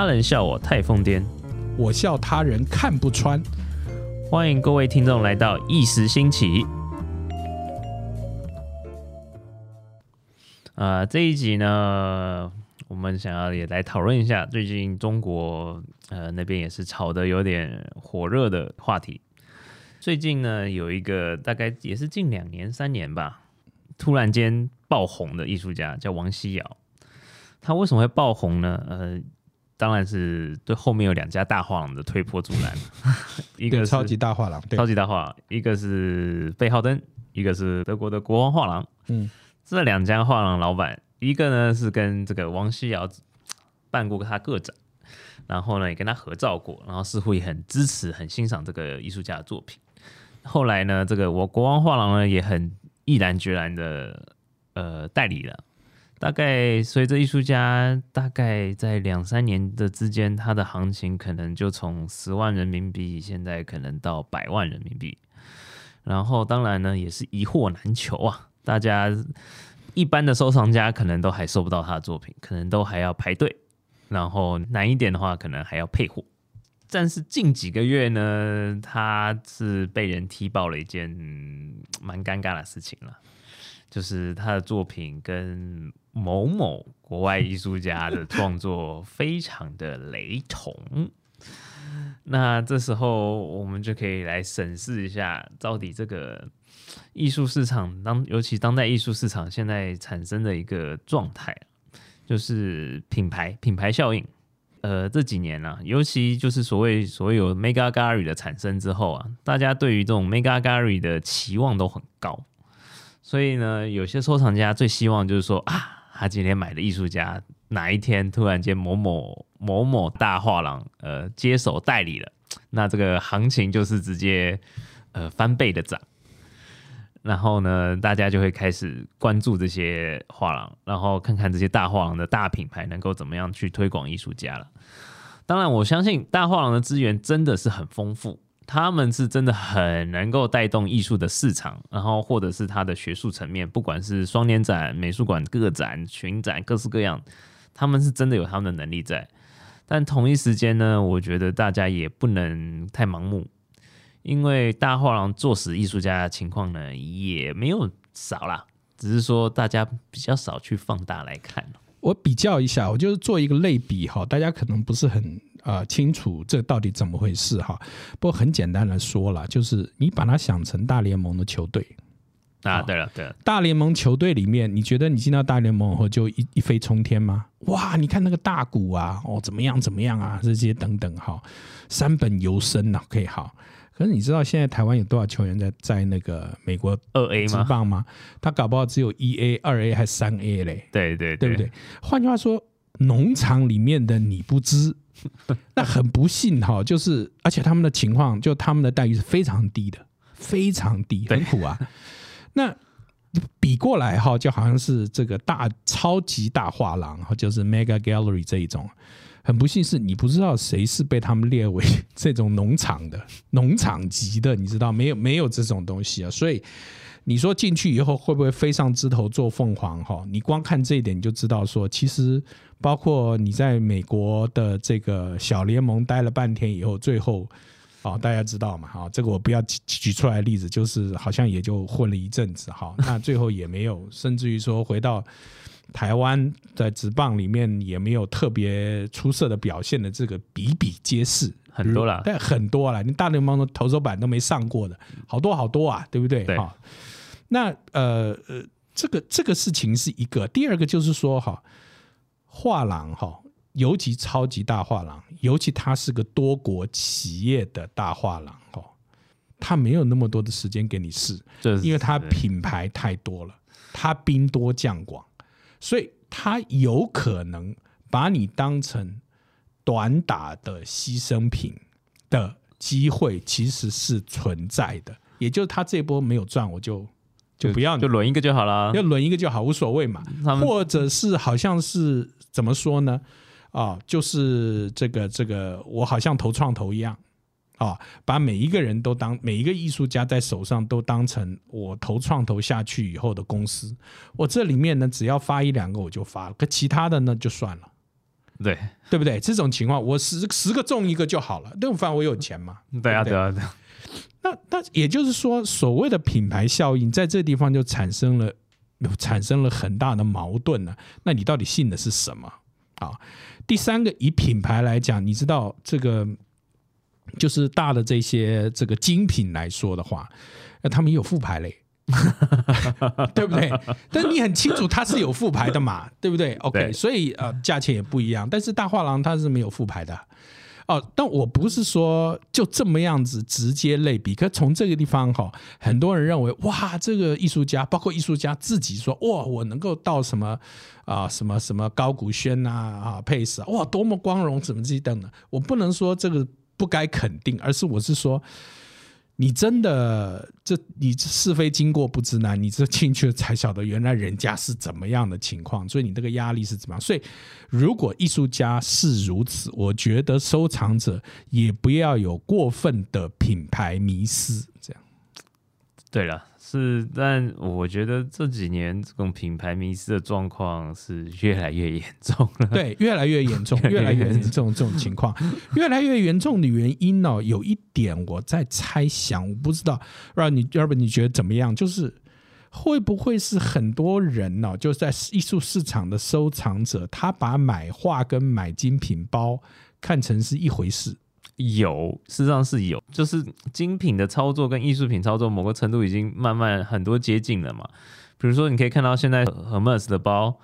他人笑我太疯癫，我笑他人看不穿。欢迎各位听众来到一时兴起。啊，这一集呢，我们想要也来讨论一下最近中国呃那边也是炒的有点火热的话题。最近呢，有一个大概也是近两年三年吧，突然间爆红的艺术家叫王希尧。他为什么会爆红呢？呃，当然是对后面有两家大画廊的推波助澜，一个是超级大画廊，对超级大画廊，一个是贝浩登，一个是德国的国王画廊。嗯，这两家画廊老板，一个呢是跟这个王希尧办过他个展，然后呢也跟他合照过，然后似乎也很支持、很欣赏这个艺术家的作品。后来呢，这个我国王画廊呢也很毅然决然的呃代理了。大概随着艺术家大概在两三年的之间，他的行情可能就从十万人民币，现在可能到百万人民币。然后当然呢，也是一货难求啊，大家一般的收藏家可能都还收不到他的作品，可能都还要排队。然后难一点的话，可能还要配货。但是近几个月呢，他是被人踢爆了一件蛮尴尬的事情了。就是他的作品跟某某国外艺术家的创作非常的雷同，那这时候我们就可以来审视一下，到底这个艺术市场当，尤其当代艺术市场现在产生的一个状态，就是品牌品牌效应。呃，这几年呢，尤其就是所谓所有 Mega Gallery 的产生之后啊，大家对于这种 Mega Gallery 的期望都很高。所以呢，有些收藏家最希望就是说啊，他今天买的艺术家哪一天突然间某某某某大画廊呃接手代理了，那这个行情就是直接呃翻倍的涨。然后呢，大家就会开始关注这些画廊，然后看看这些大画廊的大品牌能够怎么样去推广艺术家了。当然，我相信大画廊的资源真的是很丰富。他们是真的很能够带动艺术的市场，然后或者是它的学术层面，不管是双年展、美术馆个展、群展，各式各样，他们是真的有他们的能力在。但同一时间呢，我觉得大家也不能太盲目，因为大画廊做死艺术家的情况呢，也没有少啦，只是说大家比较少去放大来看。我比较一下，我就是做一个类比哈，大家可能不是很。啊，清楚这到底怎么回事哈？不过很简单的说了，就是你把它想成大联盟的球队啊。对了，对了，大联盟球队里面，你觉得你进到大联盟后就一一飞冲天吗？哇，你看那个大股啊，哦，怎么样怎么样啊？这些等等哈，三本游生呐，可以好。可是你知道现在台湾有多少球员在在那个美国二 A 吗？棒吗？他搞不好只有一 A、二 A 还是三 A 嘞？对对对不对？换句话说，农场里面的你不知。那很不幸哈，就是而且他们的情况，就他们的待遇是非常低的，非常低，很苦啊。那比过来哈，就好像是这个大超级大画廊哈，就是 Mega Gallery 这一种，很不幸是你不知道谁是被他们列为这种农场的农场级的，你知道没有没有这种东西啊，所以。你说进去以后会不会飞上枝头做凤凰？哈，你光看这一点你就知道，说其实包括你在美国的这个小联盟待了半天以后，最后，哦，大家知道嘛？哈，这个我不要举举出来的例子，就是好像也就混了一阵子，哈，那最后也没有，甚至于说回到台湾在职棒里面也没有特别出色的表现的，这个比比皆是，很多了，但很多了，你大联盟的投手板都没上过的，好多好多啊，对不对？对。那呃呃，这个这个事情是一个，第二个就是说哈，画廊哈，尤其超级大画廊，尤其它是个多国企业的大画廊哈，它没有那么多的时间给你试，因为它品牌太多了，它兵多将广，所以它有可能把你当成短打的牺牲品的机会其实是存在的，也就是他这波没有赚，我就。就不要就轮一个就好了，要轮一个就好，无所谓嘛。或者是好像是怎么说呢？啊，就是这个这个，我好像投创投一样啊，把每一个人都当每一个艺术家在手上都当成我投创投下去以后的公司。我这里面呢，只要发一两个我就发了，可其他的呢就算了。对对不对？这种情况，我十十个中一个就好了，那种反正我有钱嘛。对啊，对对啊，对啊，那那也就是说，所谓的品牌效应，在这地方就产生了产生了很大的矛盾了。那你到底信的是什么啊？第三个，以品牌来讲，你知道这个就是大的这些这个精品来说的话，那他们也有副牌嘞。对不对？但你很清楚它是有复牌的嘛，对不对？OK，对所以呃，价钱也不一样。但是大画廊它是没有复牌的哦。但我不是说就这么样子直接类比，可从这个地方哈，很多人认为哇，这个艺术家，包括艺术家自己说哇，我能够到什么啊、什么什么高古轩呐啊佩斯啊，哇，多么光荣，怎么这等等。我不能说这个不该肯定，而是我是说。你真的这你是非经过不知难，你这进去才晓得原来人家是怎么样的情况，所以你这个压力是怎么样？所以如果艺术家是如此，我觉得收藏者也不要有过分的品牌迷失，这样。对了，是，但我觉得这几年这种品牌迷失的状况是越来越严重了。对，越来越严重，越来越严重这种情况，越来越严重的原因呢、有一点我在猜想，我不知道，让你要不你觉得怎么样？就是会不会是很多人呢、就在艺术市场的收藏者，他把买画跟买精品包看成是一回事？有，事实上是有，就是精品的操作跟艺术品操作某个程度已经慢慢很多接近了嘛。比如说，你可以看到现在 Hermes 的包，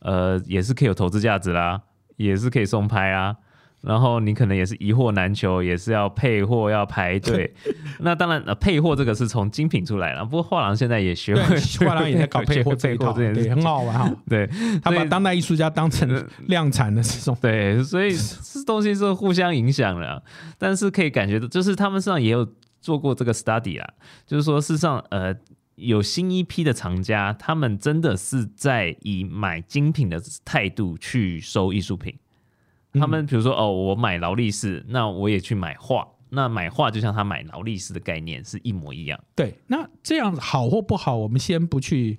呃，也是可以有投资价值啦，也是可以送拍啊。然后你可能也是一货难求，也是要配货要排队。那当然，呃，配货这个是从精品出来了。不过画廊现在也学会，画廊也在搞配货配货这件事 很好玩哈。对，他把当代艺术家当成量产的这种，对，所以这东西是互相影响的啊，但是可以感觉到，就是他们实际上也有做过这个 study 啦，就是说事实上，呃，有新一批的藏家，他们真的是在以买精品的态度去收艺术品。他们比如说，哦，我买劳力士，那我也去买画，那买画就像他买劳力士的概念是一模一样。对，那这样好或不好，我们先不去，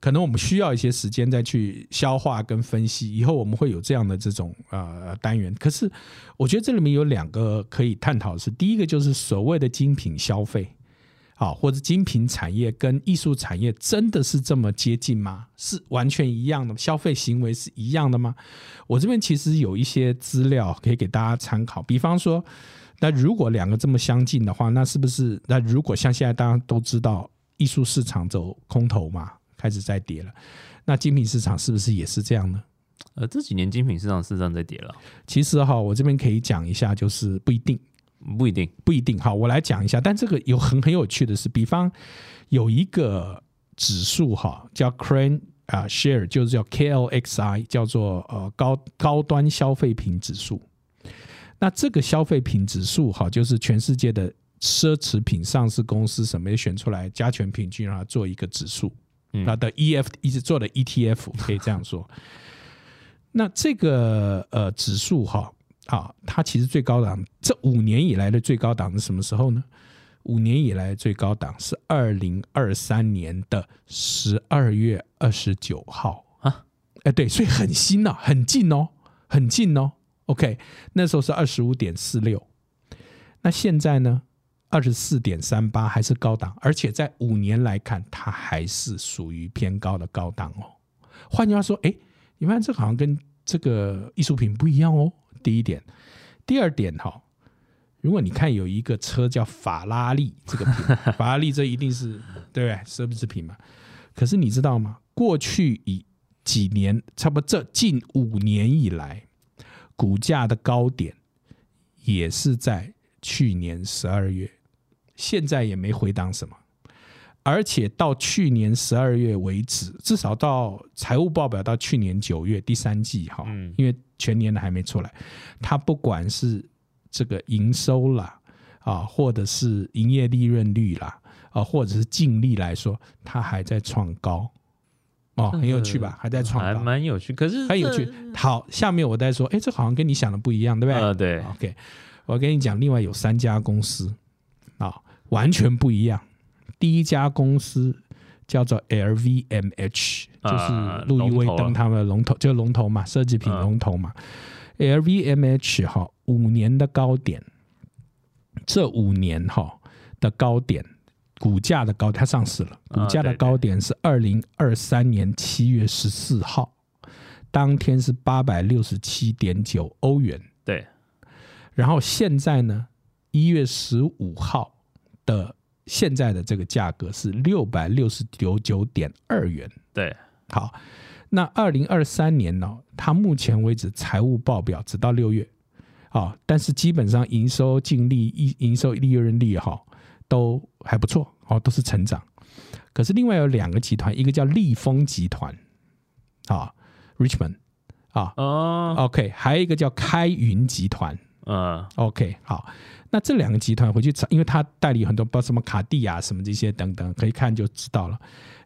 可能我们需要一些时间再去消化跟分析。以后我们会有这样的这种呃单元。可是我觉得这里面有两个可以探讨的是，第一个就是所谓的精品消费。好，或者精品产业跟艺术产业真的是这么接近吗？是完全一样的？消费行为是一样的吗？我这边其实有一些资料可以给大家参考，比方说，那如果两个这么相近的话，那是不是？那如果像现在大家都知道，艺术市场走空头嘛，开始在跌了，那精品市场是不是也是这样呢？呃，这几年精品市场事实上在跌了，其实哈，我这边可以讲一下，就是不一定。不一定，不一定。好，我来讲一下。但这个有很很有趣的是，比方有一个指数哈，叫 Crane 啊、Share，就是叫 KLXI，叫做呃高高端消费品指数。那这个消费品指数哈，就是全世界的奢侈品上市公司什么也选出来，加权平均让它做一个指数，嗯那的 EF 一直做的 ETF 可以这样说。那这个呃指数哈，啊，它其实最高档，这五年以来的最高档是什么时候呢？五年以来最高档是二零二三年的十二月二十九号啊，哎，对，所以很新哦，很近哦，很近哦。OK，那时候是二十五点四六，那现在呢，二十四点三八还是高档，而且在五年来看，它还是属于偏高的高档哦。换句话说，哎，你发现这好像跟这个艺术品不一样哦。第一点，第二点哈、如果你看有一个车叫法拉利，这个 法拉利这一定是对不对奢侈品嘛？可是你知道吗？过去以几年，差不多这近五年以来，股价的高点也是在去年十二月，现在也没回档什么。而且到去年十二月为止，至少到财务报表到去年九月第三季哈，嗯因为全年的还没出来，它不管是这个营收啦啊，或者是营业利润率啦啊，或者是净利来说，它还在创高哦，很有趣吧？还在创还高，蛮有趣。可是很有趣。好，下面我再说，哎，这好像跟你想的不一样，对不对？呃，对，OK，我跟你讲，另外有三家公司啊，完全不一样。第一家公司叫做 LVMH，啊就是路易威登他们的龙头，就龙头嘛，奢侈品嗯龙头嘛。LVMH 哈五年的高点，这五年哈的高点，股价的高，它上市了，股价的高点是二零二三年七月十四号，当天是八百六十七点九欧元，对，然后现在呢，一月十五号的现在的这个价格是六百六十九九点二元。对，好，那二零二三年呢，它目前为止财务报表直到六月，啊，但是基本上营收、净利、营营收、利润率哈都还不错，哦，都是成长。可是另外有两个集团，一个叫利丰集团，啊，Richmond，啊哦，，OK，还有一个叫开云集团，嗯，OK，好，那这两个集团回去查，因为它代理很多，包括什么卡地亚什么这些等等，可以看就知道了。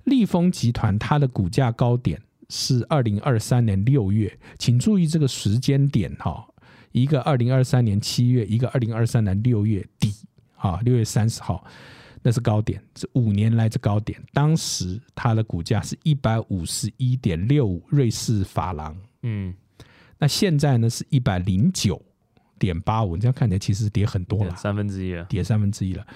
利丰集团它的股价高点是二零二三年六月，请注意这个时间点哈，一个二零二三年七月，一个二零二三年六月底啊，六月三十号。那是高点，是五年来这高点。当时它的股价是一百五十一点六五瑞士法郎，嗯，那现在呢是一百零九点八五，这样看起来其实跌很多了，三分之一了，跌三分之一了。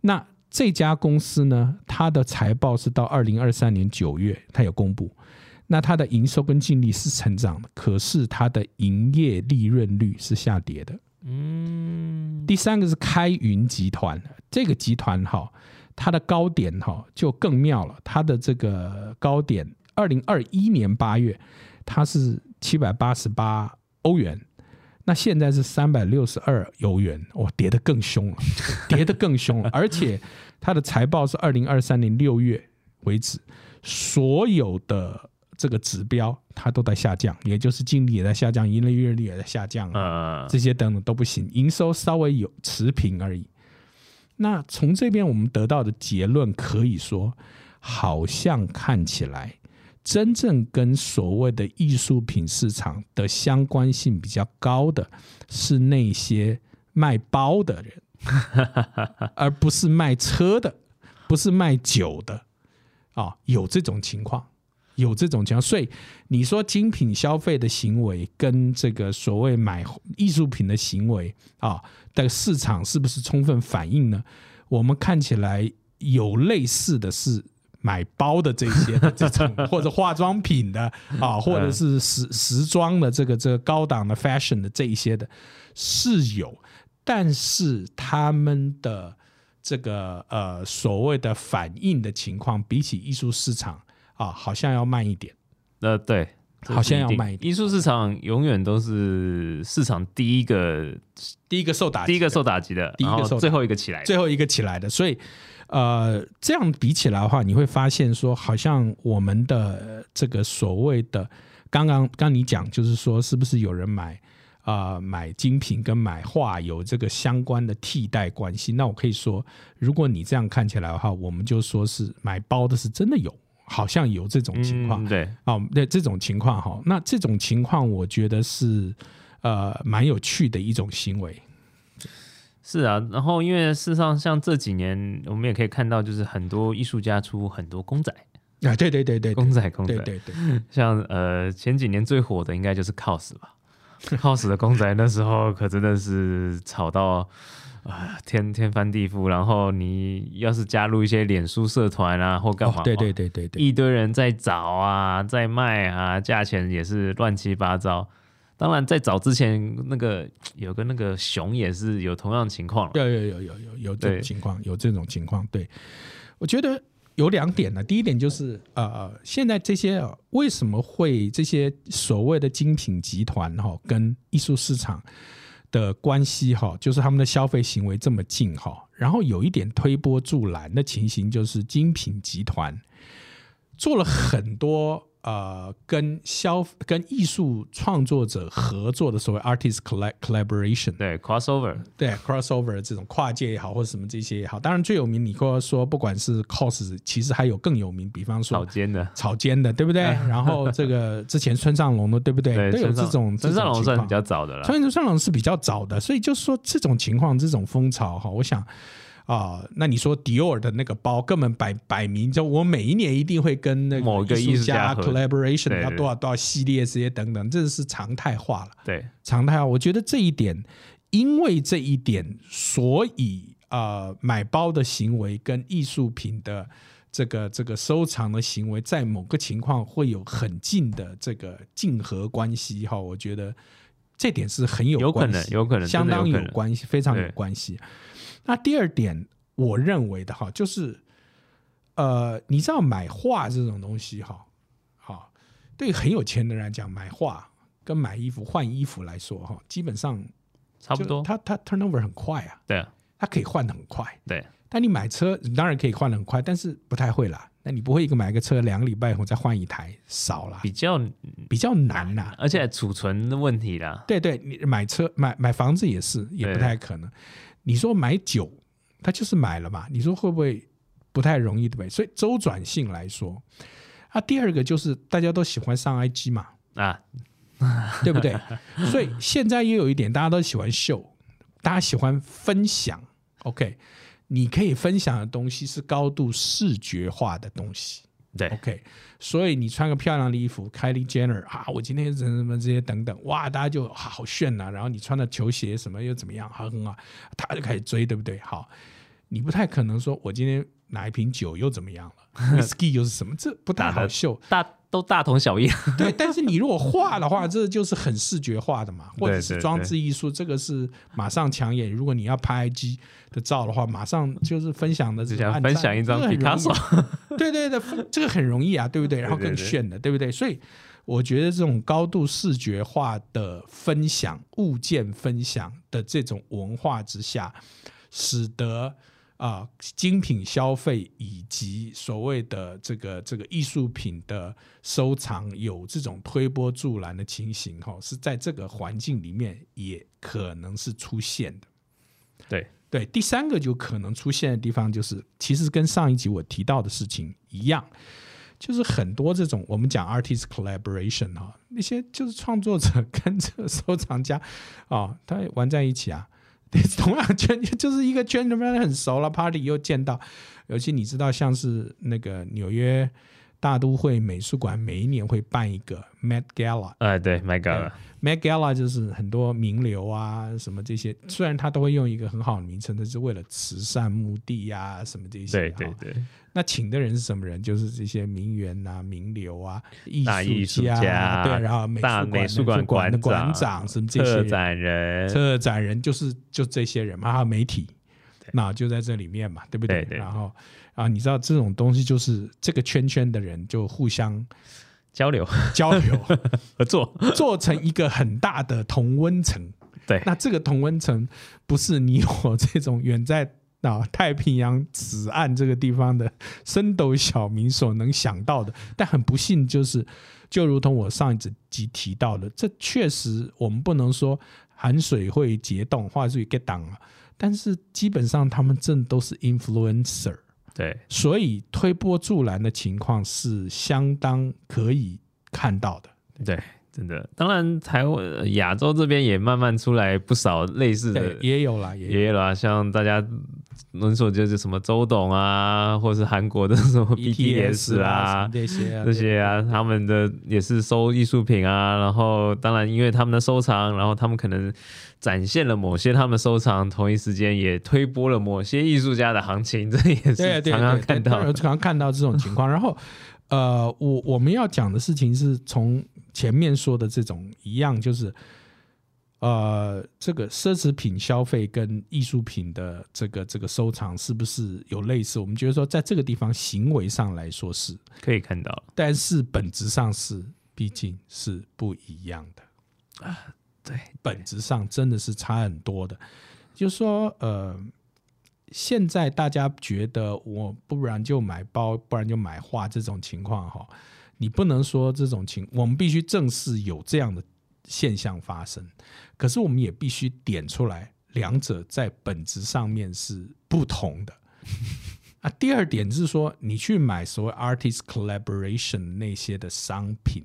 那这家公司呢，它的财报是到二零二三年九月，它有公布。那它的营收跟净利是成长的，可是它的营业利润率是下跌的。嗯，第三个是开云集团，这个集团哈，它的高点哈就更妙了，它的这个高点，二零二一年八月它是七百八十八欧元，那现在是三百六十二欧元，哇，跌得更凶了，跌得更凶了，而且它的财报是二零二三年六月为止，所有的这个指标它都在下降，也就是净利也在下降，盈利润率也在下降啊。呃，这些等等都不行，营收稍微有持平而已。那从这边我们得到的结论可以说，好像看起来真正跟所谓的艺术品市场的相关性比较高的是那些卖包的人，而不是卖车的，不是卖酒的啊，有这种情况。有这种情况，所以你说精品消费的行为跟这个所谓买艺术品的行为啊的市场是不是充分反映呢？我们看起来有类似的是买包的这些的 这种，或者化妆品的啊，或者是时时装的这个这个高档的 fashion 的这一些的是有，但是他们的这个呃所谓的反应的情况，比起艺术市场。啊，好像要慢一点。呃，对，好像要慢一点。艺术市场永远都是市场第一个，第一个受打，第一个受打击的，第一个受最后一个起来，最后一个起来的。所以，呃，这样比起来的话，你会发现说，好像我们的这个所谓的刚刚刚你讲，就是说，是不是有人买啊、呃、买精品跟买画有这个相关的替代关系？那我可以说，如果你这样看起来的话，我们就说是买包的是真的有。好像有这种情况，嗯、对，哦，那这种情况哈，那这种情况我觉得是呃蛮有趣的一种行为。是啊，然后因为事实上像这几年，我们也可以看到，就是很多艺术家出很多公仔啊，对对对对，公仔公仔，对对对，像呃前几年最火的应该就是 cos 吧，cos 的公仔那时候可真的是炒到。啊，天天翻地覆，然后你要是加入一些脸书社团啊，或干嘛、哦，对对对对对，一堆人在找啊，在卖啊，价钱也是乱七八糟。当然，在早之前，那个 有个那个熊也是有同样情况，有有有有有有这种情况，有这种情况。对，我觉得有两点呢。第一点就是呃，现在这些为什么会这些所谓的精品集团哈，跟艺术市场。的关系哈，就是他们的消费行为这么近哈，然后有一点推波助澜的情形，就是精品集团做了很多呃跟消跟艺术创作者合作的所谓 artist collaboration，对 crossover，对 crossover 这种跨界也好，或者什么这些也好，当然最有名，你或说不管是 cos，其实还有更有名，比方说草间的草间的，对不对？然后这个之前村上隆的，对不对？对，都有这种村上隆算比较早的了，村上隆是比较早的，所以就是说这种情况，这种风潮哈，我想。啊、那你说迪奥的那个包根本摆摆明就我每一年一定会跟那某一个艺术家 collaboration 要多少多少系列这些等等，这是常态化了。对，常态化。我觉得这一点，因为这一点，所以呃，买包的行为跟艺术品的这个这个收藏的行为，在某个情况会有很近的这个竞合关系哈。我觉得这点是很有有可关系能，有可能，相当。有关系，非常有关系。那第二点，我认为的哈，就是呃，你知道买画这种东西哈，好，对很有钱的人来讲，买画跟买衣服换衣服来说哈，基本上差不多就。它它 turnover 很快啊，对啊，它可以换的很快。对，但你买车，你当然可以换的很快，但是不太会啦。那你不会一个买个车两个礼拜以后再换一台，少了，比较，比较难啦。而且储存的问题啦，对对，你买车买买房子也是，也不太可能。你说买酒，他就是买了嘛，你说会不会不太容易，对不对？所以周转性来说，啊，第二个就是大家都喜欢上 IG 嘛，啊，对不对？所以现在也有一点，大家都喜欢秀，大家喜欢分享。OK，你可以分享的东西是高度视觉化的东西。对，OK，所以你穿个漂亮的衣服，Kylie Jenner 啊，我今天什么什么这些等等，哇，大家就、啊、好炫呐、然后你穿的球鞋什么又怎么样，好很好，他就开始追，对不对？好，你不太可能说我今天拿一瓶酒又怎么样了，whisky 又是什么，这不太好秀。大都大同小异。对，但是你如果画的话，这就是很视觉化的嘛，或者是装置艺术，这个是马上抢眼。如果你要拍 IG 的照的话，马上就是分享的这只想种按赞分享一张这个很容易 Picasso，对对对，这个很容易啊，对不对？然后更炫的，对不对？所以我觉得这种高度视觉化的分享、物件分享的这种文化之下，使得啊、精品消费以及所谓的这个这个艺术品的收藏有这种推波助澜的情形，哈、是在这个环境里面也可能是出现的。对对，第三个就可能出现的地方，就是其实跟上一集我提到的事情一样，就是很多这种我们讲 artist collaboration 哈、那些就是创作者 跟这个收藏家啊、他玩在一起啊。对，同样圈就是一个圈里面很熟了，party 又见到，尤其你知道，像是那个纽约大都会美术馆每一年会办一个 Met Gala，哎，对，Met Gala，Met Gala 就是很多名流啊，什么这些，虽然他都会用一个很好的名称，但是为了慈善目的呀、什么这些。对对那请的人是什么人？就是这些名媛啊、名流啊、艺术家，啊对，然后美术馆、美术馆馆的馆馆长什么这些，策展人，策展人就是就这些人嘛，还有媒体，那就在这里面嘛，对不对？对对。然后啊，你知道这种东西就是这个圈圈的人就互相交流交流。合作，做成一个很大的同温层。对那这个同温层不是你我这种远在啊太平洋此岸这个地方的深斗小民所能想到的。但很不幸，就是就如同我上一集提到的，这确实我们不能说含水会结冻，话术 get down 啊。但是基本上他们真的都是 influencer，对所以推波助澜的情况是相当可以看到的。对，真的。当然，台湾亚洲这边也慢慢出来不少类似的，，也有啦，也有。也有啦，像大家能所就是什么周董啊，或是韩国的什么 BTS 啊。这些啊这些啊，他们的也是收艺术品啊，然后当然因为他们的收藏，然后他们可能展现了某些他们收藏，同一时间也推波了某些艺术家的行情，这也是常常看到。常常看到这种情况。然后，呃，我我们要讲的事情是从前面说的这种一样，就是呃，这个奢侈品消费跟艺术品的这个这个收藏是不是有类似？我们觉得说，在这个地方行为上来说是，可以看到，但是本质上是毕竟是不一样的啊。对，本质上真的是差很多的。就是说，呃，现在大家觉得我不然就买包，不然就买画这种情况哈，你不能说这种情，我们必须正视有这样的现象发生。可是我们也必须点出来，两者在本质上面是不同的。啊，第二点是说，你去买所谓 artist collaboration 那些的商品，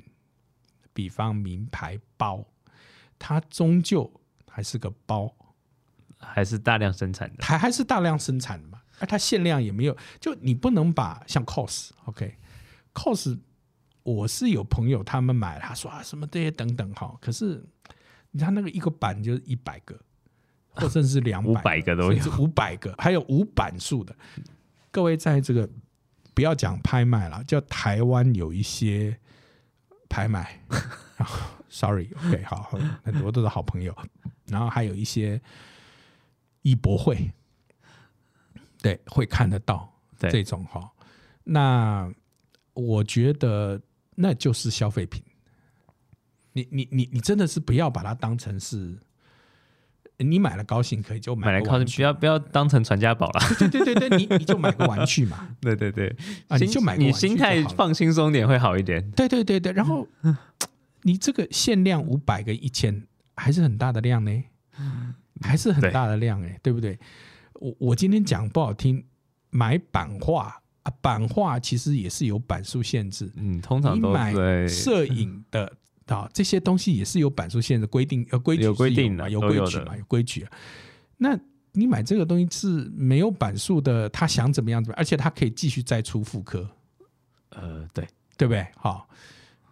比方名牌包，它终究还是个包，还是大量生产的。还还是大量生产的嘛，而它限量也没有，就你不能把像 cos，OK，cos，、我是有朋友他们买，他说啊什么这些等等哈，可是你看那个一个版就是一百个，或甚至是两 五百百个都有，五百个，还有无版数的。各位在这个不要讲拍卖了，叫台湾有一些拍卖啊，sorry，OK，、好，好很多都是好朋友，然后还有一些艺博会，对，会看得到这种哈。那我觉得那就是消费品，你你你你真的是不要把它当成是。你买了高兴可以就买来靠近，个玩具不要不要当成传家宝了。对对对对，你你就买个玩具嘛，对对对，啊，你心就买个玩具你心态放轻松点会好一点。对对对对，然后 你这个限量五百个一千，还是很大的量呢，还是很大的量哎，对不对？我我今天讲不好听，买版画啊，版画其实也是有版数限制，嗯，通常都你买 摄影的啊这些东西也是有版数限制规定，呃规矩有规定的嘛，有规矩嘛，有规矩啊。那你买这个东西是没有版数的，他想怎么样怎么样，而且他可以继续再出复刻。呃，对，对不对？好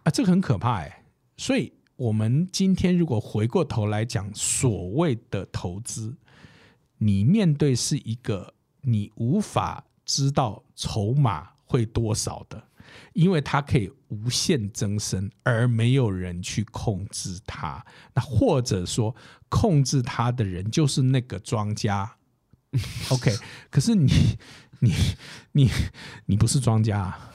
啊，这个很可怕哎。所以，我们今天如果回过头来讲所谓的投资，你面对是一个你无法知道筹码会多少的，因为它可以无限增生，而没有人去控制它。那或者说，控制它的人就是那个庄家。OK，可是你你你你不是庄家、啊。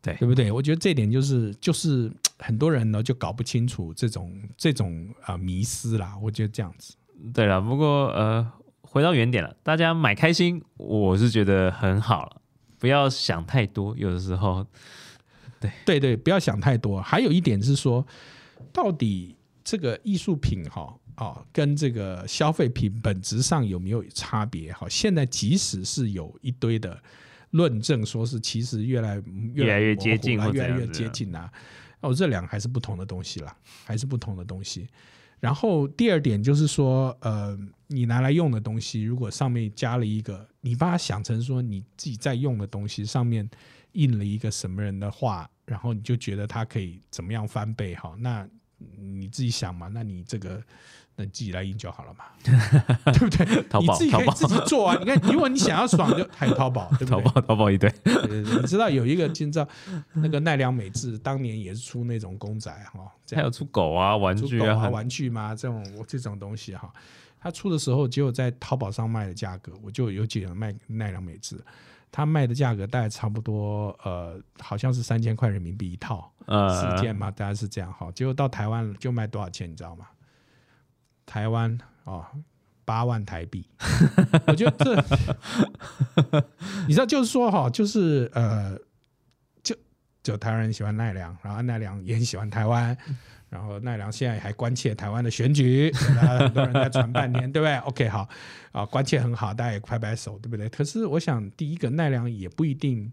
对对不对？我觉得这点就是就是很多人呢就搞不清楚这种这种啊、呃迷失啦。我觉得这样子，对了，不过呃，回到原点了，大家买开心，我是觉得很好了，不要想太多。有的时候，对对对，不要想太多。还有一点是说，到底这个艺术品哈哦跟这个消费品本质上有没有差别？哈，现在即使是有一堆的论证，说是其实越来越来越接近越来越接近啊。哦，这两个还是不同的东西啦，还是不同的东西。然后第二点就是说，呃，你拿来用的东西，如果上面加了一个，你把它想成说你自己在用的东西，上面印了一个什么人的话，然后你就觉得它可以怎么样翻倍哈，那你自己想嘛，那你这个那你自己来印就好了嘛，对不对？淘宝你自己可以自己做啊。你看，如果你想要爽，就还有淘宝，对不对？淘宝淘宝一堆，你知道有一个，你知道那个奈良美智当年也是出那种公仔哈，这还有出狗啊、玩具啊，玩具嘛，这种这种东西哈，他出的时候，只有在淘宝上卖的价格，我就有几个人卖奈良美智，他卖的价格大概差不多呃，好像是三千块人民币一套，呃四件嘛，大概是这样哈。结果到台湾就卖多少钱，你知道吗？台湾哦，八万台币。我觉得这，你知道，就是说哈，就是呃，就就台湾人喜欢奈良，然后奈良也很喜欢台湾。然后奈良现在还关切台湾的选举，大家很多人在传半天，对不对？OK，好啊，关切很好，大家也拍拍手，对不对？可是我想，第一个奈良也不一定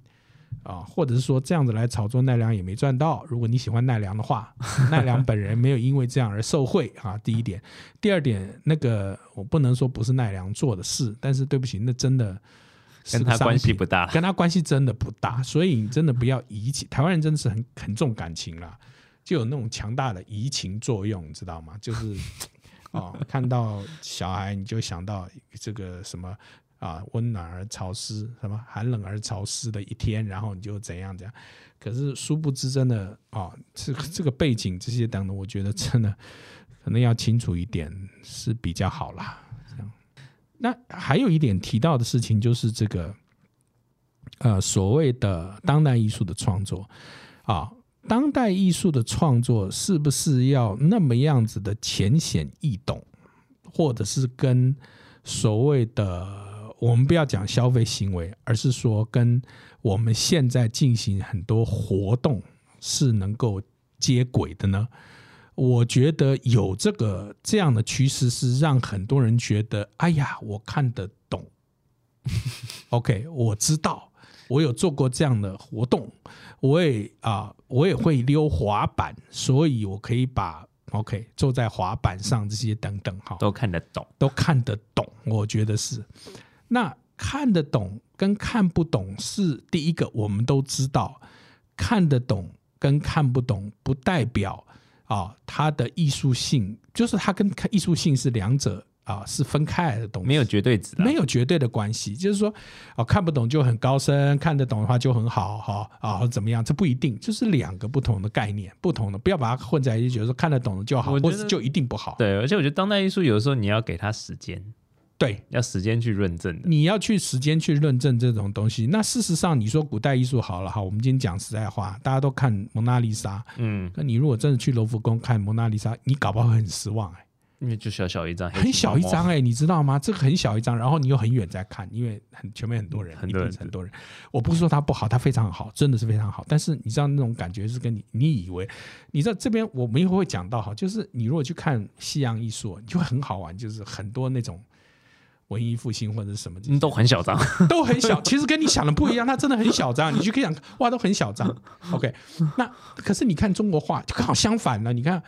啊，或者是说这样子来炒作奈良也没赚到。如果你喜欢奈良的话，奈良本人没有因为这样而受贿啊。第一点，第二点，那个我不能说不是奈良做的事，但是对不起，那真的是跟他关系不大。跟他关系真的不大，所以你真的不要移情。台湾人真的是很很重感情啦，就有那种强大的移情作用，你知道吗？就是 哦，看到小孩你就想到这个什么啊，温暖而潮湿，什么寒冷而潮湿的一天，然后你就怎样怎样。可是殊不知，真的啊，这个这个背景这些等等，我觉得真的可能要清楚一点是比较好啦。那还有一点提到的事情就是这个。呃，所谓的当代艺术的创作啊，当代艺术的创作是不是要那么样子的浅显易懂，或者是跟所谓的我们不要讲消费行为，而是说跟我们现在进行很多活动是能够接轨的呢？我觉得有这个这样的趋势，是让很多人觉得，哎呀，我看得懂。OK，我知道，我有做过这样的活动，我也啊、我也会溜滑板，所以我可以把 OK，坐在滑板上这些等等哈，都看得懂。都看得懂，我觉得是。那看得懂跟看不懂是第一个，我们都知道，看得懂跟看不懂不代表啊，它的艺术性就是它跟艺术性是两者啊是分开来的东西，没有绝对值啊，没有绝对的关系，就是说，哦，看不懂就很高深，看得懂的话就很好，哈啊，或怎么样，这不一定，就是两个不同的概念，不同的，不要把它混在一起，觉得说看得懂的就好，或者就一定不好。对，而且我觉得当代艺术有的时候你要给它时间，对，要时间去论证的。你要去时间去论证这种东西。那事实上，你说古代艺术好了哈，我们今天讲实在话，大家都看蒙娜丽莎，嗯，那你如果真的去罗浮宫看蒙娜丽莎，你搞不好会很失望哎、因为就小小一张，很小一张哎，哎、你知道吗？这个很小一张，然后你又很远在看，因为很前面很多人，很多人很多人。我不是说它不好，它非常好，真的是非常好。但是你知道那种感觉是跟你你以为，你知道这边我们一会会讲到哈，就是你如果去看西洋艺术，你就会很好玩，就是很多那种文艺复兴或者是什么都很小张。都很小，其实跟你想的不一样，它真的很小张，你去可以想，哇，都很小张。OK，那可是你看中国画就刚好相反了，你看。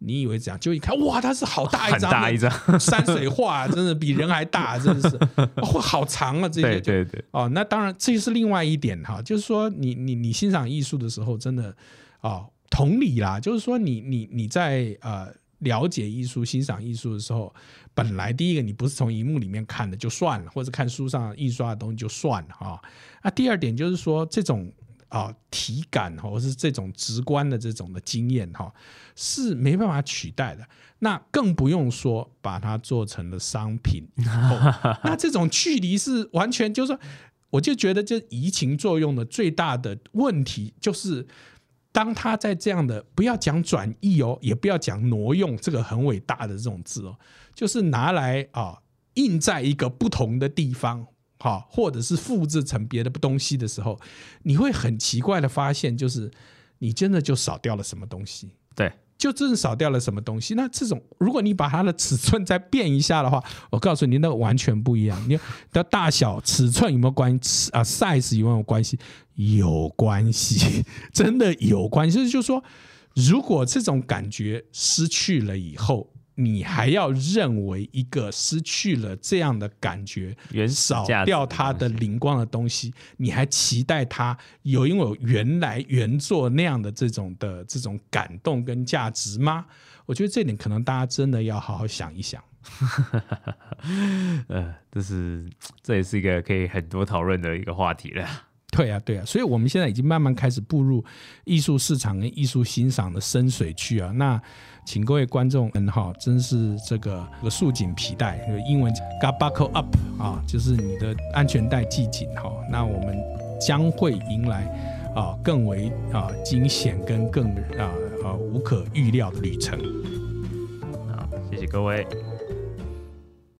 你以为这样，就一看，哇，它是好大一张，很大一张，山水画，真的比人还大，真的是，哇，好长啊，这些对对对，哦，那当然这是另外一点哈，就是说你你你欣赏艺术的时候，真的哦，同理啦，就是说你你你在呃了解艺术、欣赏艺术的时候，本来第一个你不是从荧幕里面看的就算了，或者看书上印刷的东西就算了哈。那第二点就是说这种。啊，体感哈，或是这种直观的这种的经验哈，是没办法取代的。那更不用说把它做成了商品，哦那这种距离是完全就是说，我就觉得这移情作用的最大的问题就是，当他在这样的不要讲转移哦，也不要讲挪用这个很伟大的这种字哦，就是拿来啊印在一个不同的地方。好，或者是复制成别的东西的时候，你会很奇怪的发现，就是你真的就少掉了什么东西。对，就真的少掉了什么东西。那这种，如果你把它的尺寸再变一下的话，我告诉你，那完全不一样。你的大小、尺寸有没有关系啊？size 有没有关系？有关系，真的有关系。就是说，如果这种感觉失去了以后，你还要认为一个失去了这样的感觉，原少掉它的灵光的东西，你还期待它有拥有原来原作那样的这种的这种感动跟价值吗？我觉得这点可能大家真的要好好想一想。呃，这是这也是一个可以很多讨论的一个话题了。对啊，对啊，所以我们现在已经慢慢开始步入艺术市场跟艺术欣赏的深水区啊。那请各位观众们哈，真是这个这个束紧皮带，英文 g a buckle up 啊，就是你的安全带系紧哈。那我们将会迎来啊更为啊惊险跟更啊啊无可预料的旅程。好，谢谢各位。